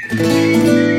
Maximé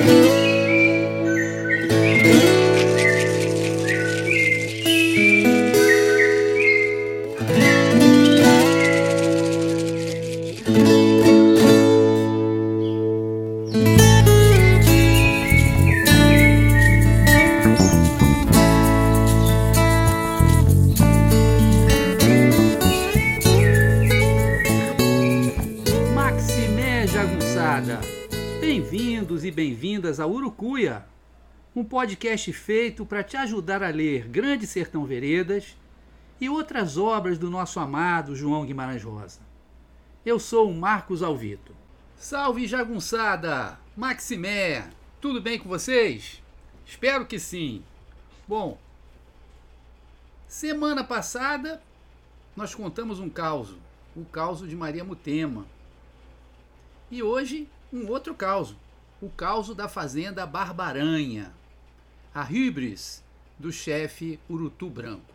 podcast feito para te ajudar a ler Grande Sertão Veredas e outras obras do nosso amado João Guimarães Rosa. Eu sou o Marcos Alvito. Salve Jagunçada! Maximé! Tudo bem com vocês? Espero que sim. Bom, semana passada nós contamos um caos, o caos de Maria Mutema. E hoje, um outro caos, o caos da fazenda Barbaranha, a hibris do chefe Urutu Branco.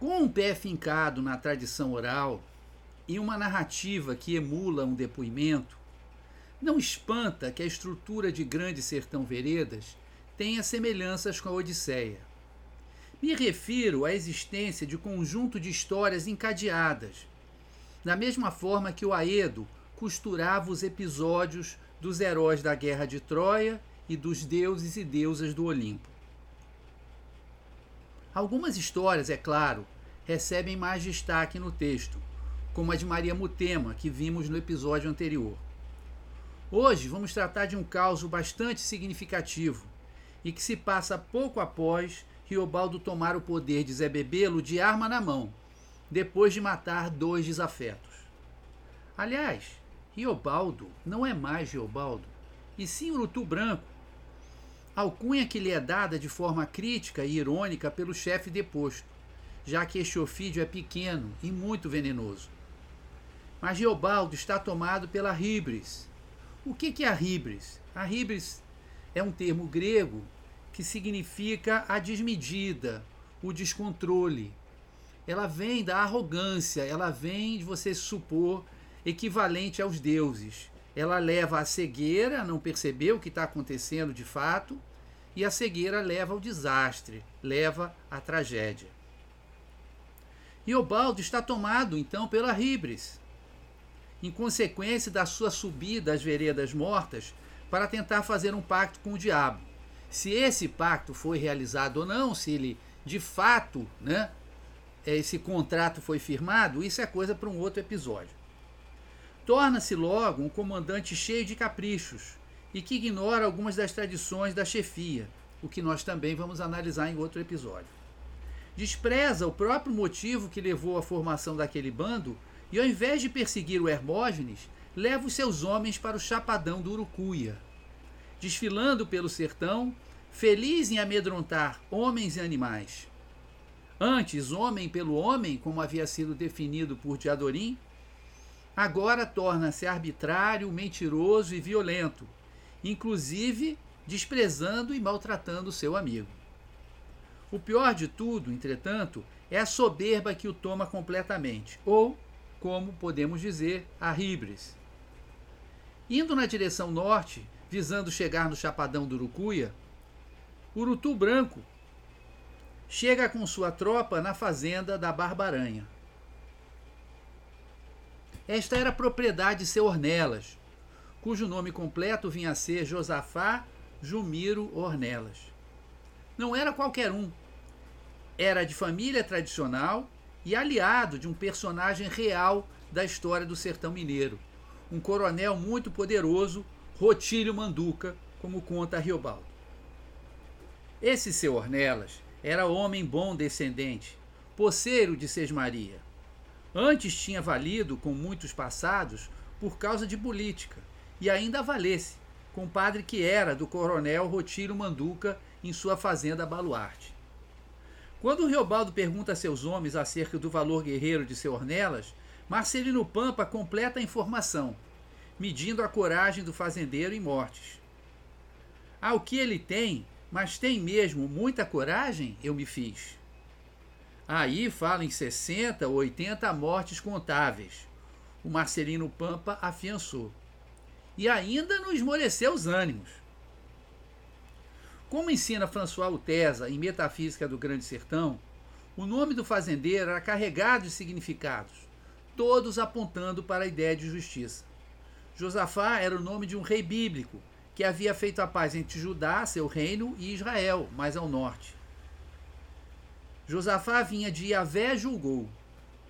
Com um pé fincado na tradição oral e uma narrativa que emula um depoimento, não espanta que a estrutura de Grande Sertão Veredas tenha semelhanças com a Odisseia. Me refiro à existência de conjunto de histórias encadeadas, da mesma forma que o Aedo costurava os episódios dos heróis da Guerra de Troia e dos deuses e deusas do Olimpo. Algumas histórias, é claro, recebem mais destaque no texto, como a de Maria Mutema, que vimos no episódio anterior. Hoje vamos tratar de um caso bastante significativo e que se passa pouco após Riobaldo tomar o poder de Zé Bebelo de arma na mão, depois de matar dois desafetos. Aliás, Riobaldo não é mais Riobaldo, e sim Urutu Branco, alcunha que lhe é dada de forma crítica e irônica pelo chefe deposto, já que este ofídio é pequeno e muito venenoso. Mas Riobaldo está tomado pela hibris. O que é a hibris? A hibris é um termo grego que significa a desmedida, o descontrole. Ela vem da arrogância, ela vem de você supor equivalente aos deuses. Ela leva à cegueira, a não perceber o que está acontecendo de fato, e a cegueira leva ao desastre, leva à tragédia. E Obaldo está tomado então pela hibris, em consequência da sua subida às veredas mortas para tentar fazer um pacto com o diabo. Se esse pacto foi realizado ou não, se ele de fato, né, esse contrato foi firmado, isso é coisa para um outro episódio. Torna-se logo um comandante cheio de caprichos e que ignora algumas das tradições da chefia, o que nós também vamos analisar em outro episódio. Despreza o próprio motivo que levou à formação daquele bando e, ao invés de perseguir o Hermógenes, leva os seus homens para o chapadão do Urucuia. Desfilando pelo sertão, feliz em amedrontar homens e animais. Antes, homem pelo homem, como havia sido definido por Diadorim, agora torna-se arbitrário, mentiroso e violento, inclusive desprezando e maltratando seu amigo. O pior de tudo, entretanto, é a soberba que o toma completamente, ou, como podemos dizer, a hibris. Indo na direção norte, visando chegar no Chapadão do Urucuia, Urutu Branco chega com sua tropa na fazenda da Barbaranha. Esta era propriedade de seu Ornelas, cujo nome completo vinha a ser Josafá Jumiro Ornelas. Não era qualquer um. Era de família tradicional e aliado de um personagem real da história do sertão mineiro, um coronel muito poderoso, Rotílio Manduca, como conta Riobaldo. Esse seu Ornelas era homem bom descendente, poceiro de Sesmaria. Antes tinha valido com muitos passados por causa de política, e ainda valesse, compadre que era do coronel Rotílio Manduca em sua fazenda Baluarte. Quando Riobaldo pergunta a seus homens acerca do valor guerreiro de seu Ornelas, Marcelino Pampa completa a informação, medindo a coragem do fazendeiro em mortes. Ao que ele tem, mas tem mesmo muita coragem, eu me fiz. Aí fala em 60 ou 80 mortes contáveis. O Marcelino Pampa afiançou. e ainda não esmoreceu os ânimos. Como ensina François Utesa em Metafísica do Grande Sertão, o nome do fazendeiro era carregado de significados, todos apontando para a ideia de justiça. Josafá era o nome de um rei bíblico que havia feito a paz entre Judá, seu reino, e Israel, mais ao norte. Josafá vinha de Yahvé julgou.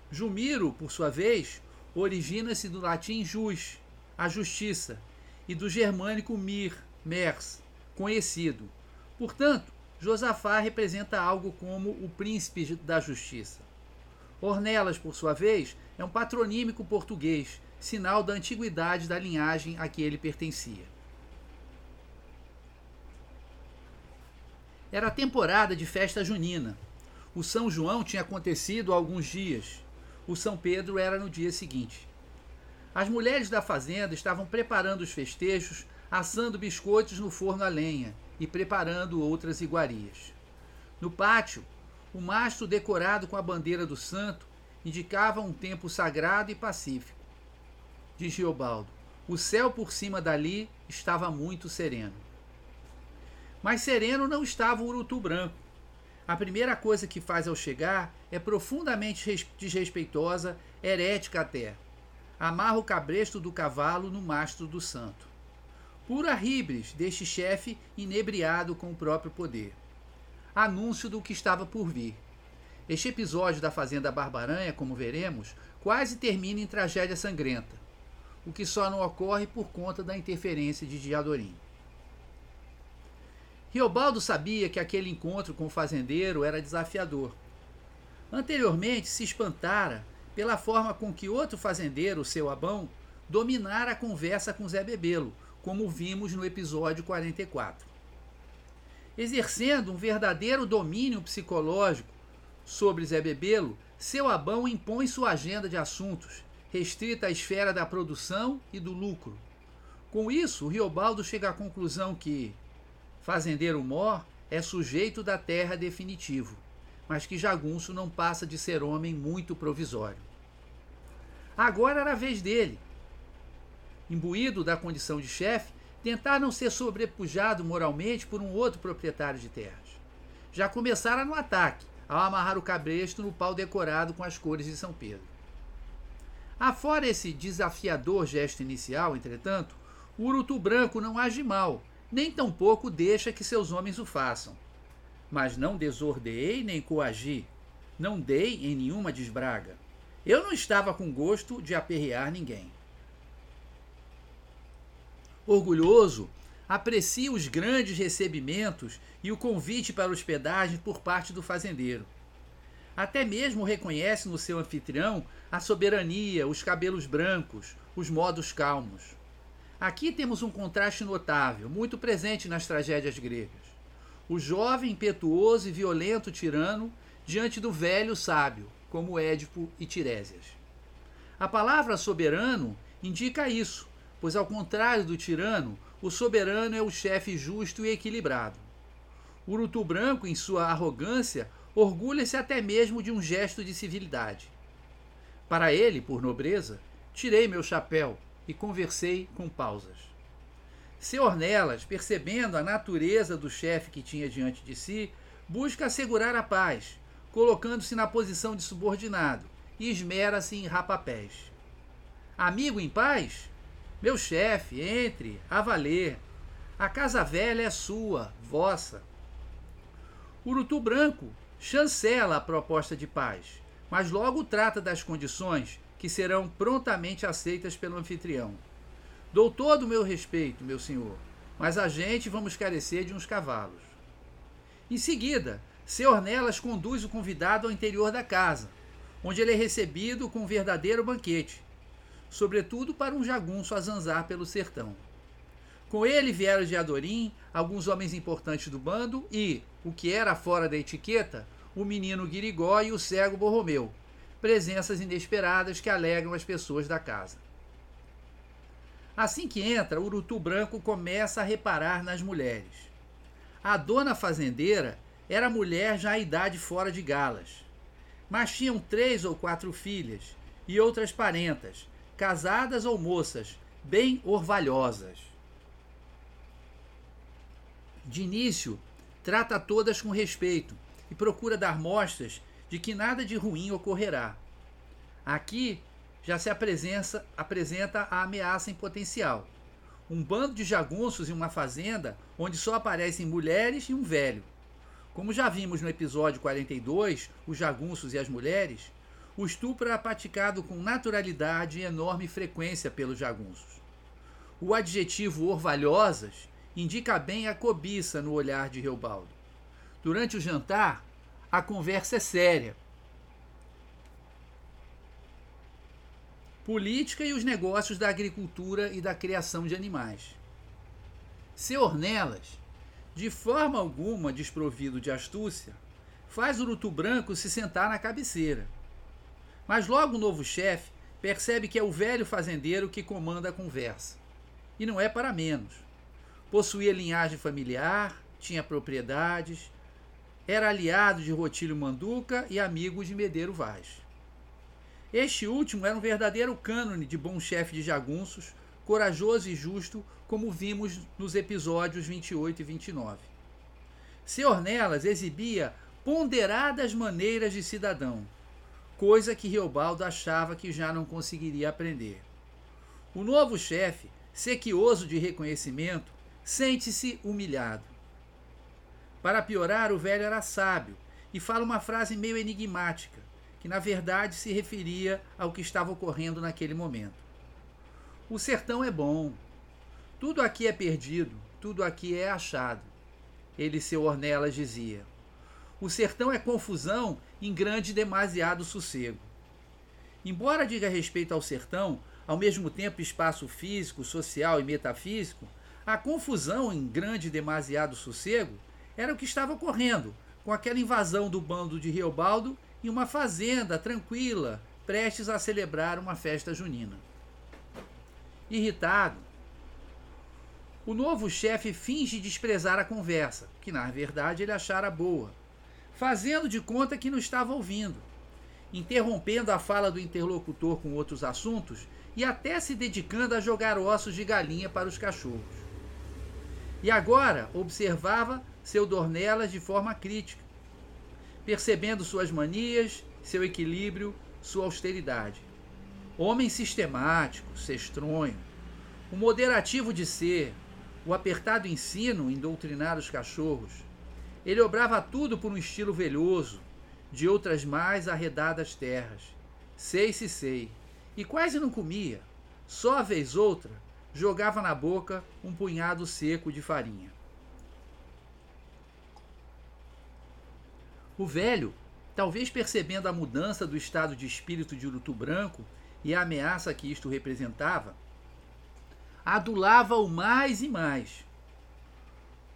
Jumiro, por sua vez, origina-se do latim jus, a justiça, e do germânico mir, mers, conhecido. Portanto, Josafá representa algo como o príncipe da justiça. Ornelas, por sua vez, é um patronímico português, sinal da antiguidade da linhagem a que ele pertencia. Era temporada de festa junina. O São João tinha acontecido há alguns dias. O São Pedro era no dia seguinte. As mulheres da fazenda estavam preparando os festejos, assando biscoitos no forno a lenha e preparando outras iguarias. No pátio, o mastro decorado com a bandeira do santo indicava um tempo sagrado e pacífico. Diz Giobaldo, o céu por cima dali estava muito sereno. Mas sereno não estava o urutu branco. A primeira coisa que faz ao chegar é profundamente desrespeitosa, herética até. Amarra o cabresto do cavalo no mastro do santo pura ribres deste chefe inebriado com o próprio poder. Anúncio do que estava por vir. Este episódio da Fazenda Barbaranha, como veremos, quase termina em tragédia sangrenta, o que só não ocorre por conta da interferência de Diadorim. Riobaldo sabia que aquele encontro com o fazendeiro era desafiador. Anteriormente se espantara pela forma com que outro fazendeiro, seu Abão, dominara a conversa com Zé Bebelo, como vimos no episódio 44. Exercendo um verdadeiro domínio psicológico sobre Zé Bebelo, seu Abão impõe sua agenda de assuntos, restrita à esfera da produção e do lucro. Com isso, Riobaldo chega à conclusão que fazendeiro mor é sujeito da terra definitivo, mas que Jagunço não passa de ser homem muito provisório. Agora era a vez dele, imbuído da condição de chefe, tentar não ser sobrepujado moralmente por um outro proprietário de terras. Já começara no ataque, ao amarrar o cabresto no pau decorado com as cores de São Pedro. Afora esse desafiador gesto inicial, entretanto, o urutu branco não age mal, nem tampouco deixa que seus homens o façam. Mas não desordeei nem coagi, não dei em nenhuma desbraga. Eu não estava com gosto de aperrear ninguém orgulhoso, aprecia os grandes recebimentos e o convite para hospedagem por parte do fazendeiro. Até mesmo reconhece no seu anfitrião a soberania, os cabelos brancos, os modos calmos. Aqui temos um contraste notável, muito presente nas tragédias gregas. O jovem, impetuoso e violento tirano diante do velho sábio, como Édipo e Tirésias. A palavra soberano indica isso, pois, ao contrário do tirano, o soberano é o chefe justo e equilibrado. O urutu branco, em sua arrogância, orgulha-se até mesmo de um gesto de civilidade. Para ele, por nobreza, tirei meu chapéu e conversei com pausas. Seu Ornelas, percebendo a natureza do chefe que tinha diante de si, busca assegurar a paz, colocando-se na posição de subordinado e esmera-se em rapapés. Amigo em paz? Meu chefe, entre, a valer. A casa velha é sua, vossa. Urutu Branco chancela a proposta de paz, mas logo trata das condições que serão prontamente aceitas pelo anfitrião. Dou todo o meu respeito, meu senhor, mas a gente vamos carecer de uns cavalos. Em seguida, Senhor Nelas conduz o convidado ao interior da casa, onde ele é recebido com um verdadeiro banquete, sobretudo para um jagunço a zanzar pelo sertão. Com ele vieram de Adorim alguns homens importantes do bando e, o que era fora da etiqueta, o menino Guirigó e o cego Borromeu, presenças inesperadas que alegram as pessoas da casa. Assim que entra, o Urutu Branco começa a reparar nas mulheres. A dona fazendeira era mulher já à idade fora de galas, mas tinham três ou quatro filhas e outras parentas, casadas ou moças, bem orvalhosas. De início, trata todas com respeito e procura dar mostras de que nada de ruim ocorrerá. Aqui já se apresenta, apresenta a ameaça em potencial. Um bando de jagunços em uma fazenda onde só aparecem mulheres e um velho. Como já vimos no episódio 42, os jagunços e as mulheres, o estupro era praticado com naturalidade e enorme frequência pelos jagunços. O adjetivo orvalhosas indica bem a cobiça no olhar de Reobaldo. Durante o jantar, a conversa é séria. Política e os negócios da agricultura e da criação de animais. Seu Ornelas, de forma alguma desprovido de astúcia, faz o Urutu Branco se sentar na cabeceira. Mas logo o novo chefe percebe que é o velho fazendeiro que comanda a conversa. E não é para menos. Possuía linhagem familiar, tinha propriedades, era aliado de Rotílio Manduca e amigo de Medeiro Vaz. Este último era um verdadeiro cânone de bom chefe de jagunços, corajoso e justo, como vimos nos episódios 28 e 29. Seu Ornelas exibia ponderadas maneiras de cidadão, coisa que Riobaldo achava que já não conseguiria aprender. O novo chefe, sequioso de reconhecimento, sente-se humilhado. Para piorar, o velho era sábio e fala uma frase meio enigmática, que na verdade se referia ao que estava ocorrendo naquele momento. O sertão é bom. Tudo aqui é perdido, tudo aqui é achado. Ele, seu Ornelas, dizia. O sertão é confusão em grande e demasiado sossego. Embora diga respeito ao sertão, ao mesmo tempo espaço físico, social e metafísico, a confusão em grande e demasiado sossego era o que estava ocorrendo com aquela invasão do bando de Riobaldo em uma fazenda tranquila, prestes a celebrar uma festa junina. Irritado, o novo chefe finge desprezar a conversa, que na verdade ele achara boa, fazendo de conta que não estava ouvindo, interrompendo a fala do interlocutor com outros assuntos e até se dedicando a jogar ossos de galinha para os cachorros. E agora observava seu Dornelas de forma crítica, percebendo suas manias, seu equilíbrio, sua austeridade. Homem sistemático, cestronho, o moderativo de ser, o apertado ensino em doutrinar os cachorros. Ele obrava tudo por um estilo velhoso, de outras mais arredadas terras. Sei se sei. E quase não comia. Só a vez outra jogava na boca um punhado seco de farinha. O velho, talvez percebendo a mudança do estado de espírito de Urutu Branco e a ameaça que isto representava, adulava-o mais e mais.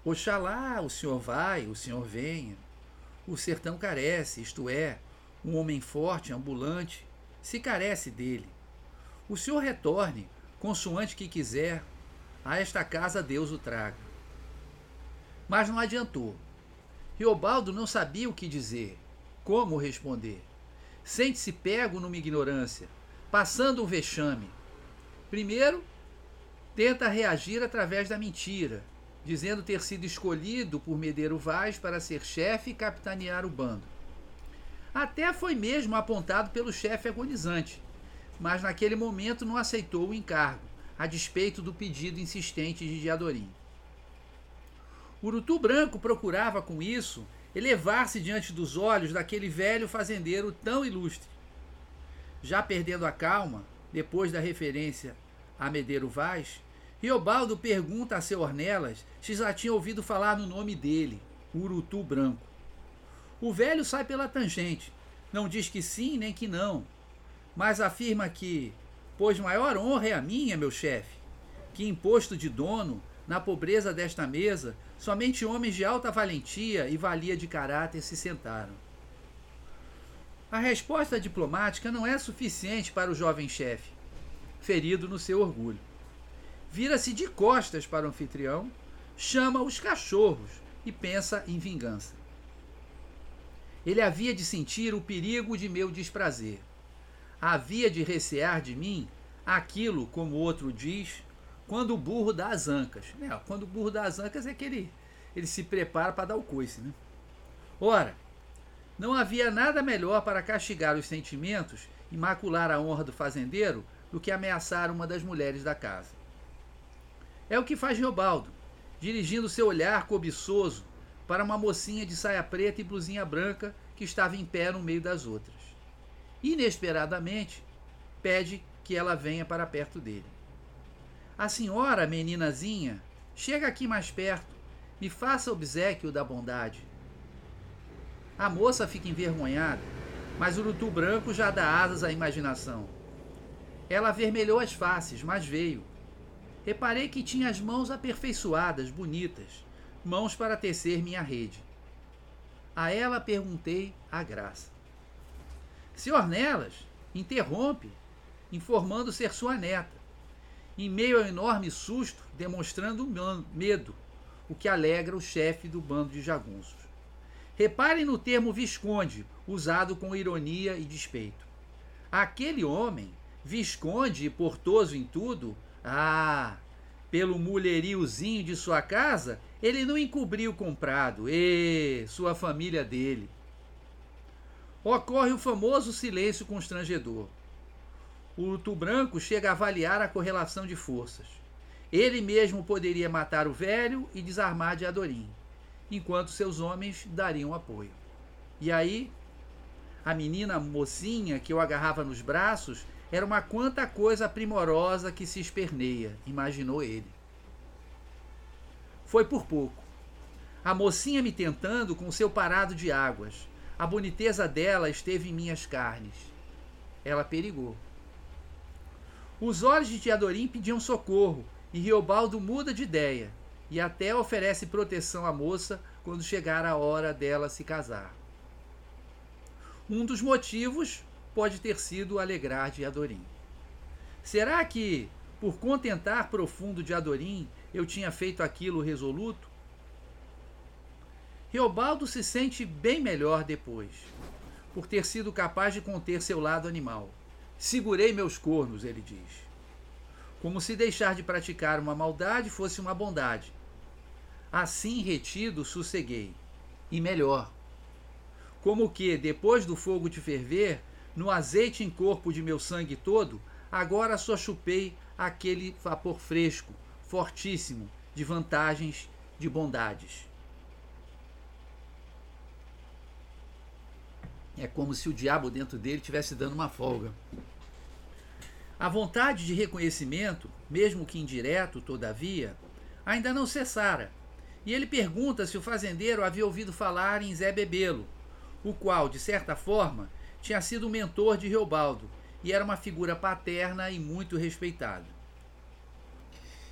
Oxalá o senhor vai, o senhor venha. O sertão carece, isto é, um homem forte, ambulante, se carece dele. O senhor retorne, consoante que quiser, a esta casa Deus o traga. Mas não adiantou. Riobaldo não sabia o que dizer, como responder. Sente-se pego numa ignorância, passando um vexame. Primeiro, tenta reagir através da mentira, dizendo ter sido escolhido por Medeiro Vaz para ser chefe e capitanear o bando. Até foi mesmo apontado pelo chefe agonizante, mas naquele momento não aceitou o encargo, a despeito do pedido insistente de Diadorim. Urutu Branco procurava com isso elevar-se diante dos olhos daquele velho fazendeiro tão ilustre. Já perdendo a calma, depois da referência a Medeiro Vaz, Riobaldo pergunta a seu Ornelas se já tinha ouvido falar no nome dele, Urutu Branco. O velho sai pela tangente, não diz que sim nem que não, mas afirma que, pois maior honra é a minha, meu chefe, que imposto de dono, na pobreza desta mesa, somente homens de alta valentia e valia de caráter se sentaram. A resposta diplomática não é suficiente para o jovem chefe, ferido no seu orgulho. Vira-se de costas para o anfitrião, chama os cachorros e pensa em vingança. Ele havia de sentir o perigo de meu desprazer havia de recear de mim aquilo, como outro diz, quando o burro dá as ancas. É, quando o burro dá as ancas é que ele, ele se prepara para dar o coice. Né? Ora, não havia nada melhor para castigar os sentimentos e macular a honra do fazendeiro do que ameaçar uma das mulheres da casa. É o que faz Reobaldo, dirigindo seu olhar cobiçoso para uma mocinha de saia preta e blusinha branca que estava em pé no meio das outras. Inesperadamente, pede que ela venha para perto dele. A senhora, meninazinha, chega aqui mais perto, me faça obsequio da bondade. A moça fica envergonhada, mas o urutu branco já dá asas à imaginação. Ela avermelhou as faces, mas veio. Reparei que tinha as mãos aperfeiçoadas, bonitas, mãos para tecer minha rede. A ela perguntei a graça. Senhor Nelas, interrompe, informando ser sua neta, em meio ao enorme susto, demonstrando medo, o que alegra o chefe do bando de jagunços. Reparem no termo Visconde, usado com ironia e despeito. Aquele homem, Visconde e portoso em tudo, ah, pelo mulheriozinho de sua casa, ele não encobriu o comprado, e sua família dele. Ocorre o famoso silêncio constrangedor. O Luto Branco chega a avaliar a correlação de forças. Ele mesmo poderia matar o velho e desarmar de Adorim enquanto seus homens dariam apoio. E aí, a menina mocinha que eu agarrava nos braços era uma quanta coisa primorosa que se esperneia, imaginou ele. Foi por pouco. A mocinha me tentando com seu parado de águas. A boniteza dela esteve em minhas carnes. Ela perigou. Os olhos de Teodorim pediam socorro, e Riobaldo muda de ideia e até oferece proteção à moça quando chegar a hora dela se casar. Um dos motivos pode ter sido alegrar de Adorim. Será que, por contentar profundo de Adorim, eu tinha feito aquilo resoluto? Reobaldo se sente bem melhor depois, por ter sido capaz de conter seu lado animal. Segurei meus cornos, ele diz. Como se deixar de praticar uma maldade fosse uma bondade, Assim retido, sosseguei. E melhor. Como que, depois do fogo de ferver, no azeite em corpo de meu sangue todo, agora só chupei aquele vapor fresco, fortíssimo, de vantagens, de bondades. É como se o diabo dentro dele estivesse dando uma folga. A vontade de reconhecimento, mesmo que indireto, todavia, ainda não cessara, e ele pergunta se o fazendeiro havia ouvido falar em Zé Bebelo, o qual, de certa forma, tinha sido o mentor de Reobaldo e era uma figura paterna e muito respeitada.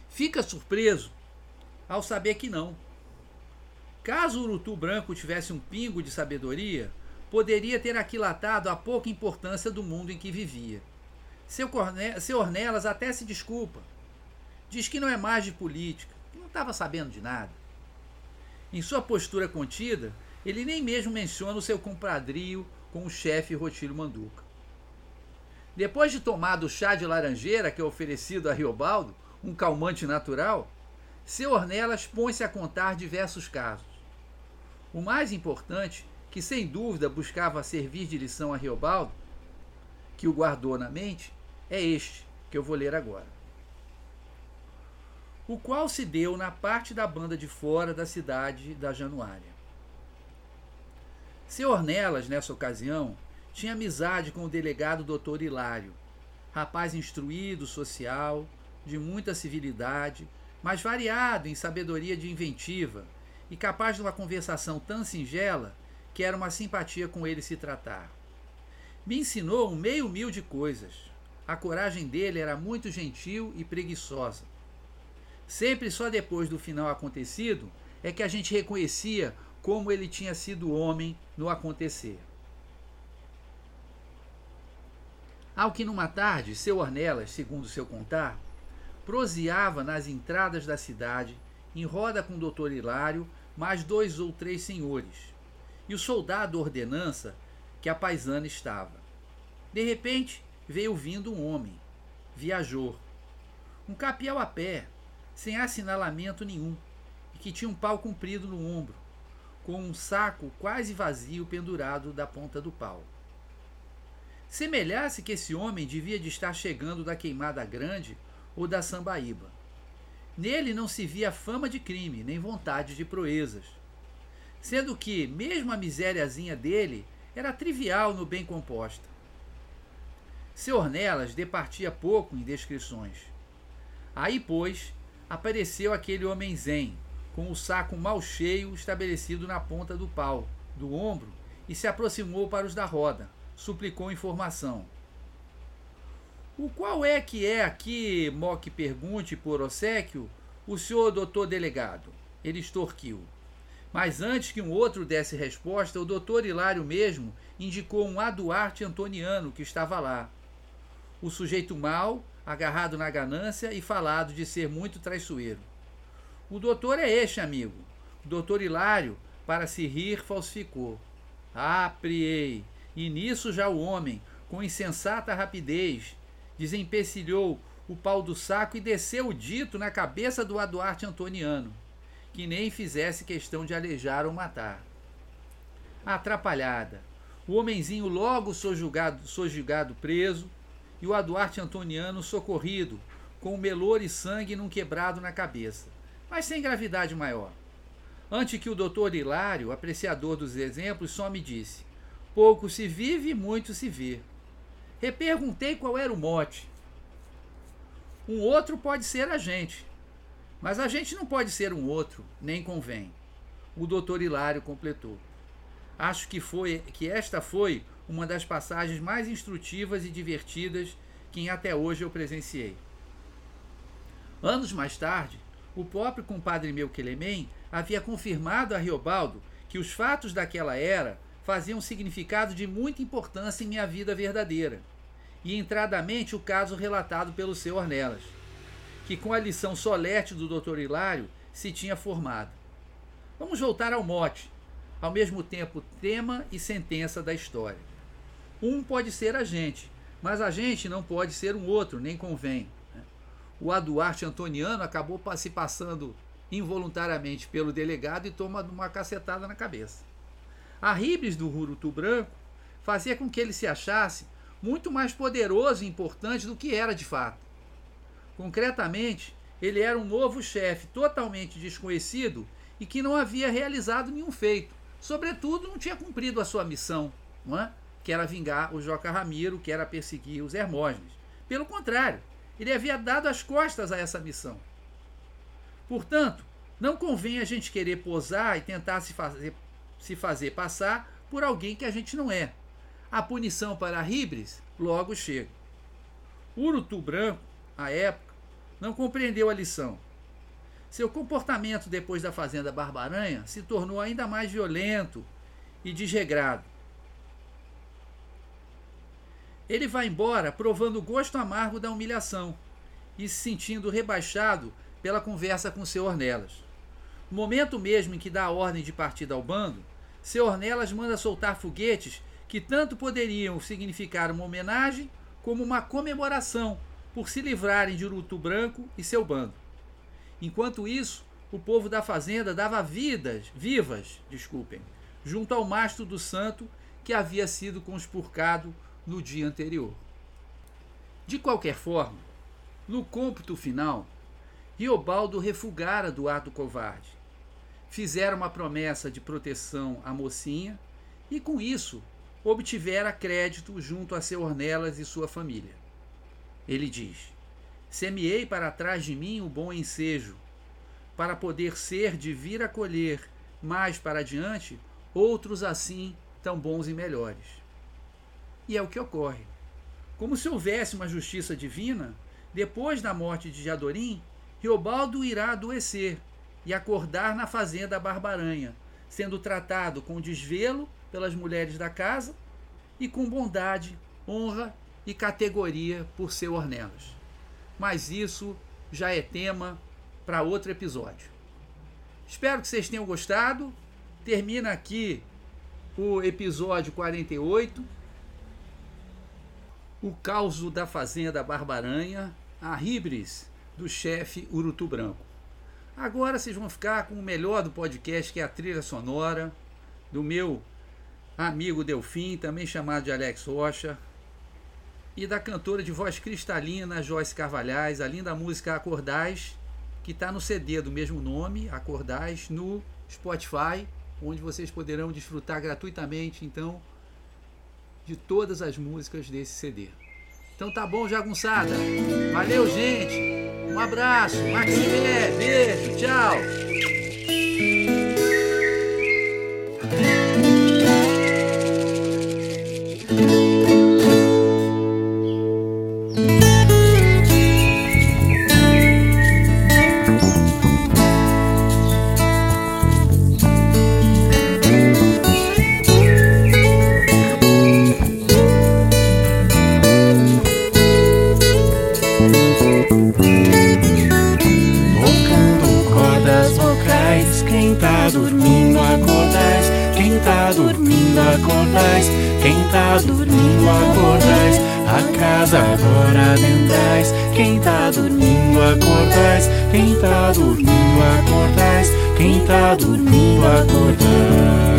Fica surpreso ao saber que não. Caso o Urutu Branco tivesse um pingo de sabedoria, poderia ter aquilatado a pouca importância do mundo em que vivia. Seu. Seu Ornelas até se desculpa. Diz que não é mais de política, que não estava sabendo de nada. Em sua postura contida, ele nem mesmo menciona o seu compadrio com o chefe Rotílio Manduca. Depois de tomar do chá de laranjeira que é oferecido a Riobaldo, um calmante natural, seu Ornelas põe-se a contar diversos casos. O mais importante, que sem dúvida buscava servir de lição a Riobaldo, que o guardou na mente, é este, que eu vou ler agora o qual se deu na parte da banda de fora da cidade da Januária. Seu Ornelas, nessa ocasião, tinha amizade com o delegado Dr. Hilário, rapaz instruído, social, de muita civilidade, mas variado em sabedoria de inventiva e capaz de uma conversação tão singela que era uma simpatia com ele se tratar. Me ensinou um meio mil de coisas. A coragem dele era muito gentil e preguiçosa Sempre só depois do final acontecido é que a gente reconhecia como ele tinha sido homem no acontecer. Ao que numa tarde, seu Ornelas, segundo seu contar, proseava nas entradas da cidade, em roda com o doutor Hilário, mais dois ou três senhores, e o soldado ordenança que a paisana estava. De repente, veio vindo um homem, viajor. Um capial a pé, sem assinalamento nenhum, e que tinha um pau comprido no ombro, com um saco quase vazio pendurado da ponta do pau. Semelhasse que esse homem devia de estar chegando da Queimada Grande ou da Sambaíba. Nele não se via fama de crime, nem vontade de proezas. Sendo que, mesmo a misériazinha dele, era trivial no bem composta. Seu Ornelas departia pouco em descrições. Aí, pois, apareceu aquele homem zen, com o saco mal cheio estabelecido na ponta do pau, do ombro, e se aproximou para os da roda, suplicou informação. O qual é que é aqui, Moque pergunte por obsequio, o senhor doutor delegado? Ele extorquiu. Mas antes que um outro desse resposta, o doutor Hilário mesmo indicou um Aduarte Antoniano que estava lá. O sujeito mau, agarrado na ganância e falado de ser muito traiçoeiro. O doutor é este, amigo. O doutor Hilário, para se rir, falsificou. Ah, priei! E nisso já o homem, com insensata rapidez, desempecilhou o pau do saco e desceu o dito na cabeça do Aduarte Antoniano, que nem fizesse questão de alejar ou matar. Atrapalhada. O homenzinho logo sojugado, sojugado preso, e o Aduarte Antoniano socorrido, com melor e sangue num quebrado na cabeça, mas sem gravidade maior. Ante que o doutor Hilário, apreciador dos exemplos, só me disse: pouco se vive muito se vê. Reperguntei qual era o mote. Um outro pode ser a gente, mas a gente não pode ser um outro, nem convém. O doutor Hilário completou. Acho que foi que esta foi uma das passagens mais instrutivas e divertidas que até hoje eu presenciei. Anos mais tarde, o próprio compadre meu Quelemem havia confirmado a Riobaldo que os fatos daquela era faziam significado de muita importância em minha vida verdadeira e entradamente o caso relatado pelo seu Ornelas, que com a lição solerte do Dr. Hilário se tinha formado. Vamos voltar ao mote, ao mesmo tempo tema e sentença da história. Um pode ser a gente, mas a gente não pode ser um outro, nem convém. Né? O Aduarte Antoniano acabou se passando involuntariamente pelo delegado e toma uma cacetada na cabeça. A ribes do Rurutu Branco fazia com que ele se achasse muito mais poderoso e importante do que era de fato. Concretamente, ele era um novo chefe totalmente desconhecido e que não havia realizado nenhum feito. Sobretudo, não tinha cumprido a sua missão, não é? que era vingar o Joca Ramiro, que era perseguir os Hermógenes. Pelo contrário, ele havia dado as costas a essa missão. Portanto, não convém a gente querer posar e tentar se fazer, se fazer passar por alguém que a gente não é a punição para Ribres logo chega. Urutu Branco, à época, não compreendeu a lição. Seu comportamento depois da fazenda Barbaranha se tornou ainda mais violento e desregrado. Ele vai embora provando o gosto amargo da humilhação e se sentindo rebaixado pela conversa com seu Ornelas. No momento mesmo em que dá a ordem de partida ao bando, seu Ornelas manda soltar foguetes que tanto poderiam significar uma homenagem como uma comemoração por se livrarem de Urutu Branco e seu bando. Enquanto isso, o povo da fazenda dava vidas, vivas, desculpem, junto ao mastro do santo que havia sido conspurcado no dia anterior. De qualquer forma, no cômputo final, Riobaldo refugara do ato covarde. Fizeram uma promessa de proteção à mocinha e, com isso, obtivera crédito junto a seu Ornelas e sua família. Ele diz: Semeei para trás de mim o bom ensejo, para poder ser de vir a colher mais para adiante outros assim tão bons e melhores. E é o que ocorre. Como se houvesse uma justiça divina, depois da morte de Jadorim, Riobaldo irá adoecer e acordar na fazenda Barbaranha, sendo tratado com desvelo pelas mulheres da casa e com bondade, honra e categoria por seu Ornelas. Mas isso já é tema para outro episódio. Espero que vocês tenham gostado. Termina aqui o episódio 48. O Causo da Fazenda Barbaranha, a Ribres, do chefe Urutu Branco. Agora vocês vão ficar com o melhor do podcast, que é a trilha sonora do meu amigo Delfim, também chamado de Alex Rocha, e da cantora de voz cristalina Joyce Carvalhais, a linda música Acordais, que está no CD do mesmo nome, Acordais, no Spotify, onde vocês poderão desfrutar gratuitamente, então, de todas as músicas desse CD. Então tá bom, jagunçada. Valeu, gente. Um abraço. Maximé, beijo, tchau. Quem tá dormindo acordais, a casa agora adentrais, quem tá dormindo acordais, quem tá dormindo acordais, quem tá dormindo acordais.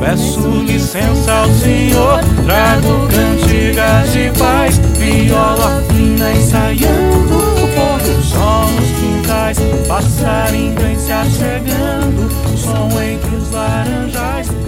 Peço licença ao Senhor, trago cantigas de paz, viola fina ensaiando, o do sol nos quintais, passarinho vem se achegando, som entre os laranjais.